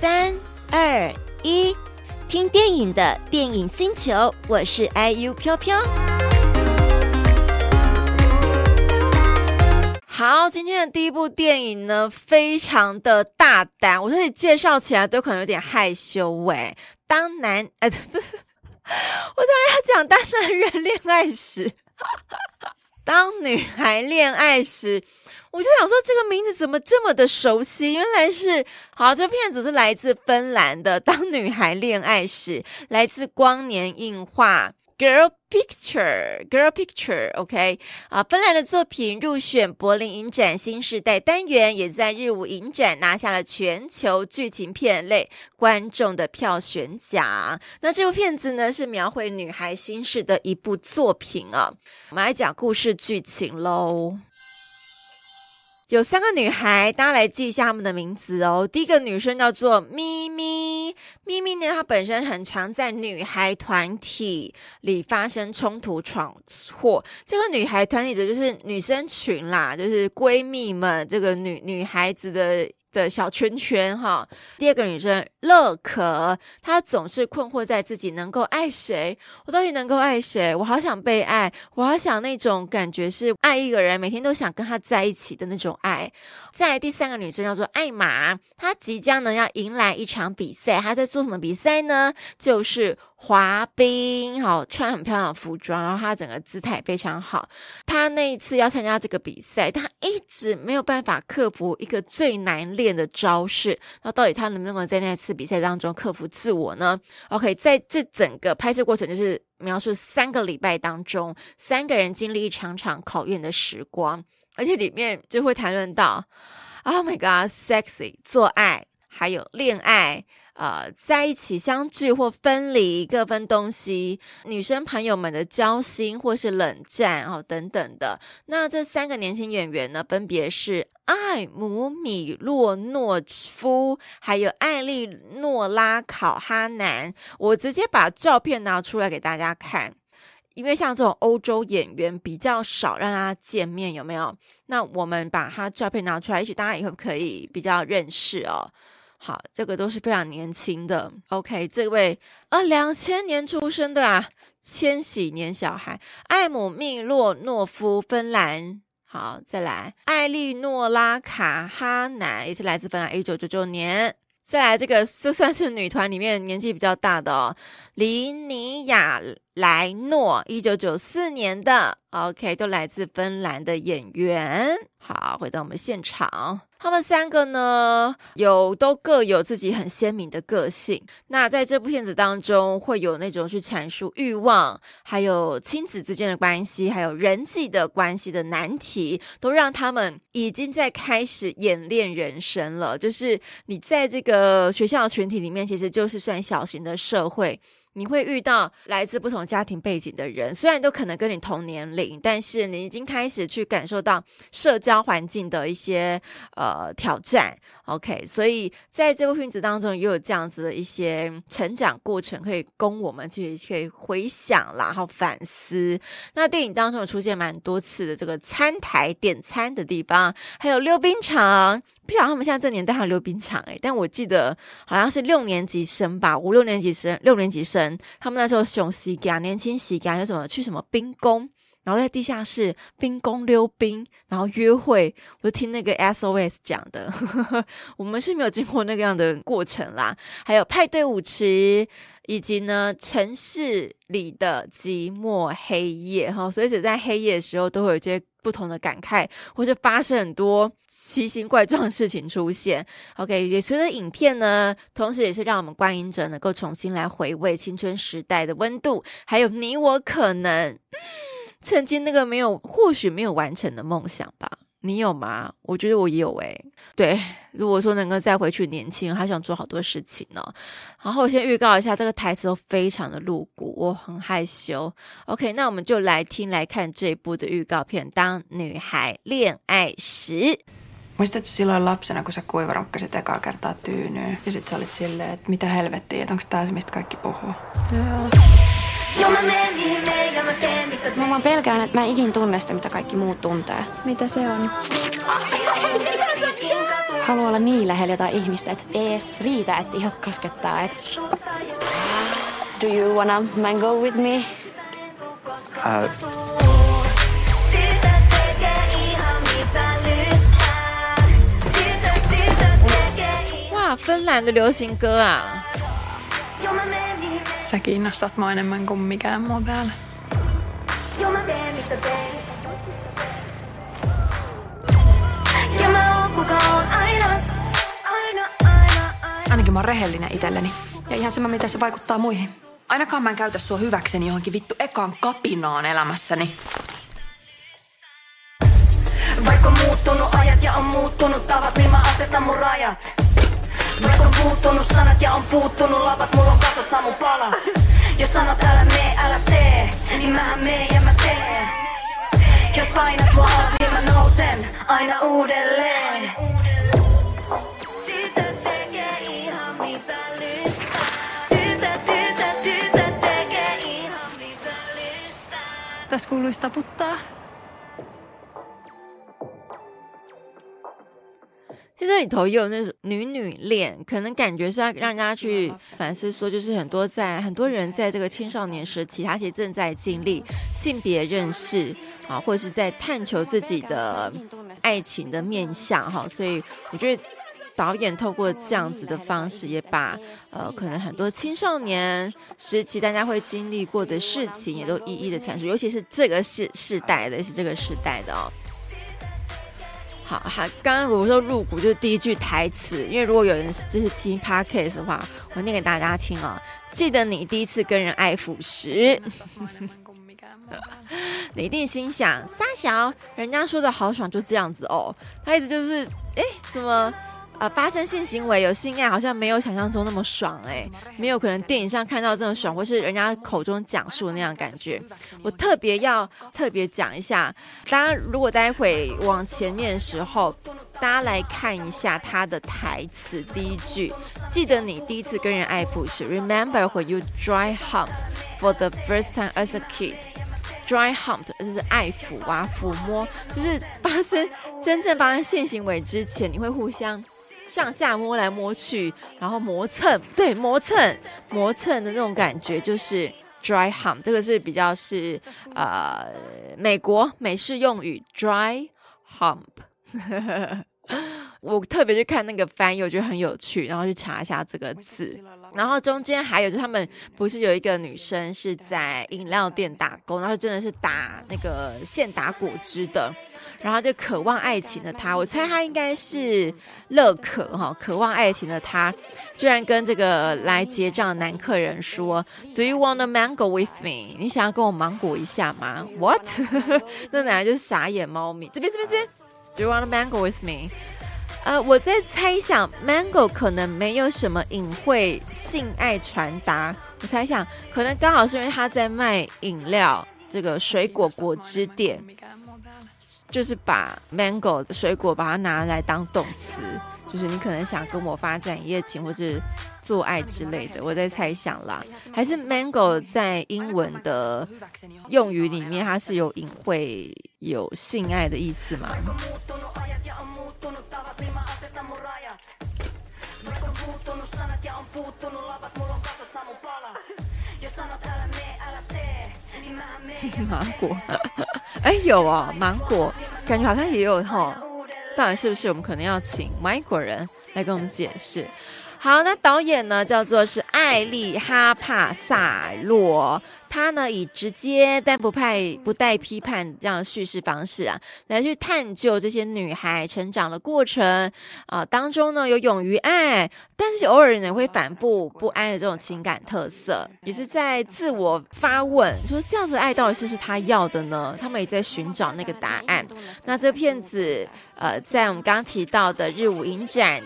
三二一，听电影的电影星球，我是 IU 飘飘。好，今天的第一部电影呢，非常的大胆，我自己介绍起来都可能有点害羞喂。当男，呃，不是，我当然要讲当男人恋爱时，当女孩恋爱时。我就想说，这个名字怎么这么的熟悉？原来是好，这片子是来自芬兰的《当女孩恋爱时》，来自光年映画。Girl Picture，Girl Picture，OK，啊，芬兰的作品入选柏林影展新世代单元，也在日舞影展拿下了全球剧情片类观众的票选奖。那这部片子呢，是描绘女孩心事的一部作品啊。我们来讲故事剧情喽。有三个女孩，大家来记一下她们的名字哦。第一个女生叫做咪咪，咪咪呢，她本身很常在女孩团体里发生冲突闯祸。这个女孩团体的就是女生群啦，就是闺蜜们，这个女女孩子的。的小圈圈哈，第二个女生乐可，她总是困惑在自己能够爱谁，我到底能够爱谁？我好想被爱，我好想那种感觉是爱一个人，每天都想跟他在一起的那种爱。再来第三个女生叫做艾玛，她即将呢要迎来一场比赛，她在做什么比赛呢？就是。滑冰，好，穿很漂亮的服装，然后她整个姿态非常好。她那一次要参加这个比赛，她一直没有办法克服一个最难练的招式。那到底她能不能够在那次比赛当中克服自我呢？OK，在这整个拍摄过程，就是描述三个礼拜当中，三个人经历一场场考验的时光，而且里面就会谈论到，Oh my God，sexy，做爱，还有恋爱。呃，在一起相聚或分离，各分东西，女生朋友们的交心或是冷战哦，等等的。那这三个年轻演员呢，分别是艾姆米洛诺夫，还有艾莉诺拉考哈南。我直接把照片拿出来给大家看，因为像这种欧洲演员比较少让大家见面，有没有？那我们把他照片拿出来，也许大家以后可以比较认识哦。好，这个都是非常年轻的。OK，这位啊，两千年出生的啊，千禧年小孩，艾姆密洛诺夫，芬兰。好，再来，艾莉诺拉卡哈南，也是来自芬兰，一九九九年。再来，这个就算是女团里面年纪比较大的哦，里尼亚莱诺，一九九四年的。OK，都来自芬兰的演员。好，回到我们现场。他们三个呢，有都各有自己很鲜明的个性。那在这部片子当中，会有那种去阐述欲望，还有亲子之间的关系，还有人际的关系的难题，都让他们已经在开始演练人生了。就是你在这个学校的群体里面，其实就是算小型的社会。你会遇到来自不同家庭背景的人，虽然都可能跟你同年龄，但是你已经开始去感受到社交环境的一些呃挑战。OK，所以在这部片子当中也有这样子的一些成长过程，可以供我们去可以回想，然后反思。那电影当中有出现蛮多次的这个餐台点餐的地方，还有溜冰场。不晓得他们现在这年代还有溜冰场诶，但我记得好像是六年级生吧，五六年级生，六年级生，他们那时候雄喜家年轻时家有什么去什么冰宫。然后在地下室冰宫溜冰，然后约会，我就听那个 SOS 讲的，我们是没有经过那个样的过程啦。还有派对舞池，以及呢城市里的寂寞黑夜哈，所以只在黑夜的时候都会有一些不同的感慨，或者发生很多奇形怪状的事情出现。OK，也随着影片呢，同时也是让我们观影者能够重新来回味青春时代的温度，还有你我可能。曾经那个没有，或许没有完成的梦想吧？你有吗？我觉得我也有诶、欸。对，如果说能够再回去年轻，还想做好多事情呢。然后我先预告一下，这个台词都非常的露骨，我很害羞。OK，那我们就来听来看这一部的预告片。当女孩恋爱时，Muistatko silloin lapsena, kun sä kuivarukkasit ekaa kertaa tyynyyn ja sit sä olit silleen, että mitä helvettiä, että onko tää se, mistä kaikki puhuu? Joo. Mä vaan pelkään, että mä en ikin tunne sitä, mitä kaikki muut tuntee. Mitä se on? Haluan olla niin lähellä jotain ihmistä, että ees riitä, että ihot koskettaa. Et... Do you wanna mango with me? Uh, Wow, 芬兰的流行歌啊！ Sä kiinnostat mua enemmän kuin mikään muu täällä. Ainakin mä oon rehellinen itselleni. Ja ihan sama, miten se vaikuttaa muihin. Ainakaan mä en käytä sua hyväkseni johonkin vittu ekaan kapinaan elämässäni. Vaikka on muuttunut ajat ja on muuttunut tavat, niin mä asetan mun rajat. Vaikka on puuttunut sanat ja on puuttunut lavat, mulla on kasassa mun palat. Jos sanot älä mee, älä tee, niin mähän meen ja mä teen. Jos painat mua alas, niin mä nousen aina uudelleen. Tytöt tekee ihan 里头也有那种女女恋，可能感觉是要让人家去反思，说就是很多在很多人在这个青少年时期，他其实正在经历性别认识啊，或者是在探求自己的爱情的面向哈，所以我觉得导演透过这样子的方式，也把呃可能很多青少年时期大家会经历过的事情，也都一一的阐述，尤其是这个世世代的，是这个时代的哦。好，好，刚刚我说入股就是第一句台词，因为如果有人就是听 podcast 的话，我念给大家听啊。记得你第一次跟人爱抚时，你一定心想：三小，人家说的好爽，就这样子哦。他一直就是，哎，怎么？啊、发生性行为有性爱，好像没有想象中那么爽哎，没有可能电影上看到这么爽，或是人家口中讲述那样感觉。我特别要特别讲一下，大家如果待会往前面的时候，大家来看一下他的台词，第一句，记得你第一次跟人爱抚时，Remember when you dry humped for the first time as a kid，dry humped 就是爱抚啊，抚摸，就是发生真正发生性行为之前，你会互相。上下摸来摸去，然后磨蹭，对，磨蹭，磨蹭的那种感觉就是 dry hump，这个是比较是呃美国美式用语 dry hump。我特别去看那个翻译，我觉得很有趣，然后去查一下这个字。然后中间还有就是他们不是有一个女生是在饮料店打工，然后真的是打那个现打果汁的。然后就渴望爱情的他，我猜他应该是乐可哈，渴望爱情的他，居然跟这个来结账的男客人说：“Do you want a mango with me？” 你想要跟我芒果一下吗？What？那男人就是傻眼猫咪。这边这边这边，Do you want a mango with me？呃，我在猜想，mango 可能没有什么隐晦性爱传达。我猜想，可能刚好是因为他在卖饮料，这个水果果汁店。就是把 mango 水果把它拿来当动词，就是你可能想跟我发展一夜情或者做爱之类的，我在猜想啦。还是 mango 在英文的用语里面，它是有隐晦有性爱的意思吗？芒果，哎，有哦，芒果，感觉好像也有哈。到底是不是？我们可能要请外国人来跟我们解释。好，那导演呢，叫做是艾丽哈帕萨洛，他呢以直接但不派不带批判这样的叙事方式啊，来去探究这些女孩成长的过程啊、当中呢有勇于爱，但是偶尔呢会反复不安的这种情感特色，也是在自我发问，说这样子的爱到底是不是他要的呢？他们也在寻找那个答案。那这片子呃，在我们刚刚提到的日舞影展。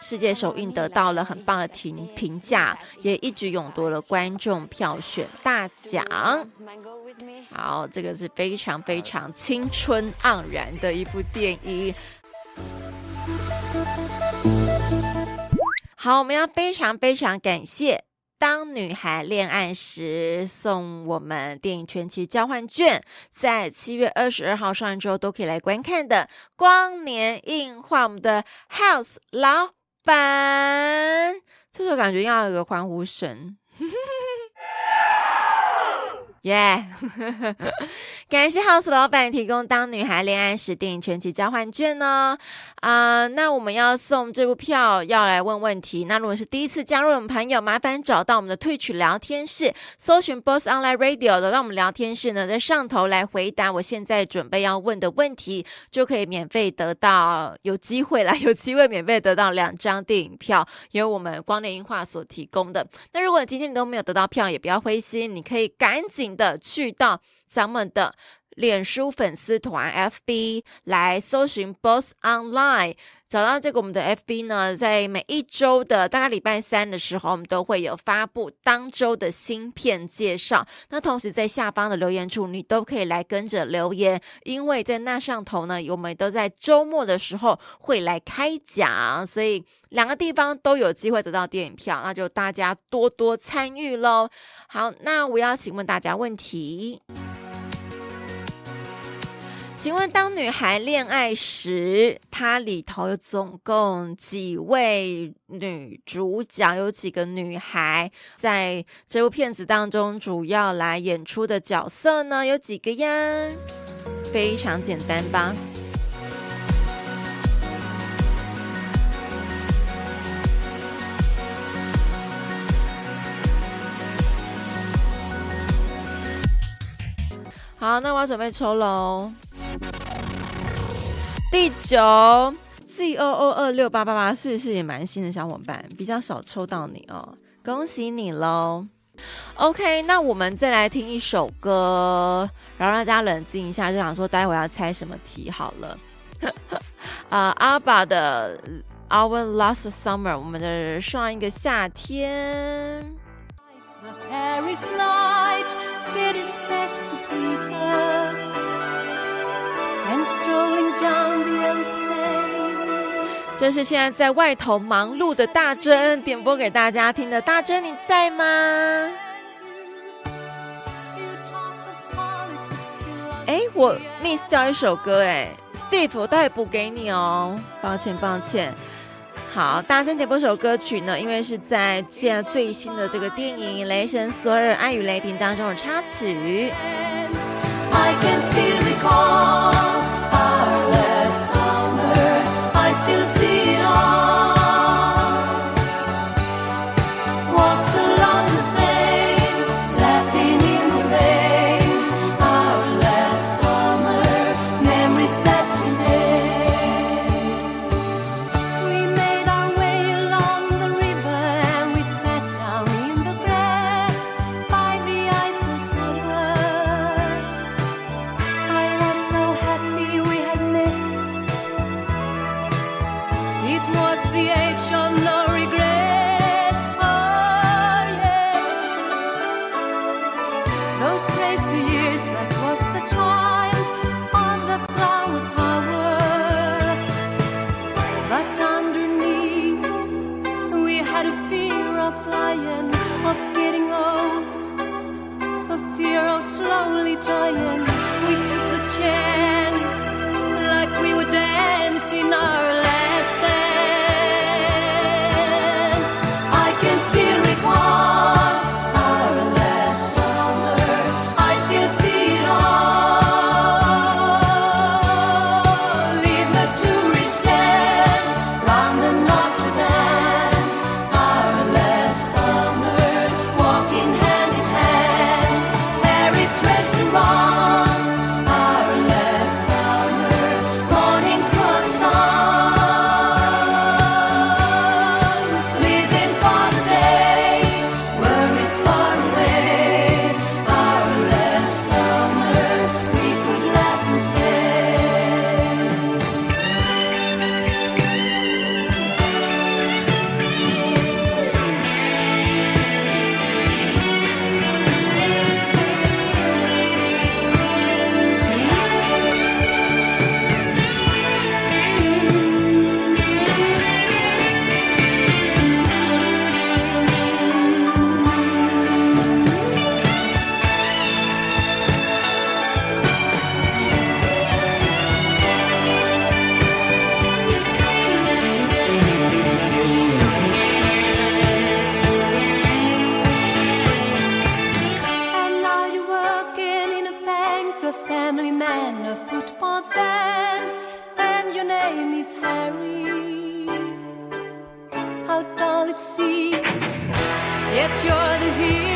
世界首映得到了很棒的评评价，也一举勇夺了观众票选大奖。好，这个是非常非常青春盎然的一部电影。好，我们要非常非常感谢当女孩恋爱时》，送我们电影全期交换券，在七月二十二号上映之后都可以来观看的。光年映画，我们的 House 老板，这时候感觉要有个欢呼声。耶！Yeah. 感谢 House 老板提供《当女孩恋爱时》电影全集交换券呢。啊、那我们要送这部票，要来问问题。那如果是第一次加入我们朋友，麻烦找到我们的退取聊天室，搜寻 Boss Online Radio，找到我们聊天室呢，在上头来回答我现在准备要问的问题，就可以免费得到，有机会来，有机会免费得到两张电影票，由我们光年映画所提供的。那如果今天你都没有得到票，也不要灰心，你可以赶紧的去到咱们的。脸书粉丝团 FB 来搜寻 Boss Online，找到这个我们的 FB 呢，在每一周的大概礼拜三的时候，我们都会有发布当周的新片介绍。那同时在下方的留言处，你都可以来跟着留言，因为在那上头呢，我们都在周末的时候会来开奖，所以两个地方都有机会得到电影票，那就大家多多参与喽。好，那我要请问大家问题。请问，当女孩恋爱时，它里头有总共几位女主角？有几个女孩在这部片子当中主要来演出的角色呢？有几个呀？非常简单吧？好，那我要准备抽喽。第九 Z O O 二六八八八，是不是也蛮新的小伙伴？比较少抽到你哦，恭喜你喽！OK，那我们再来听一首歌，然后让大家冷静一下，就想说待会要猜什么题好了。啊、uh, ABBA 的 Our Last Summer，我们的上一个夏天。这是现在在外头忙碌的大珍点播给大家听的。大珍，你在吗？哎，我 miss 掉一首歌，哎，Steve，我待会补给你哦。抱歉，抱歉。好，大珍点播首歌曲呢，因为是在现在最新的这个电影《雷神索尔：爱与雷霆》当中的插曲。I can still recall the age of love. It seems, yet you're the hero.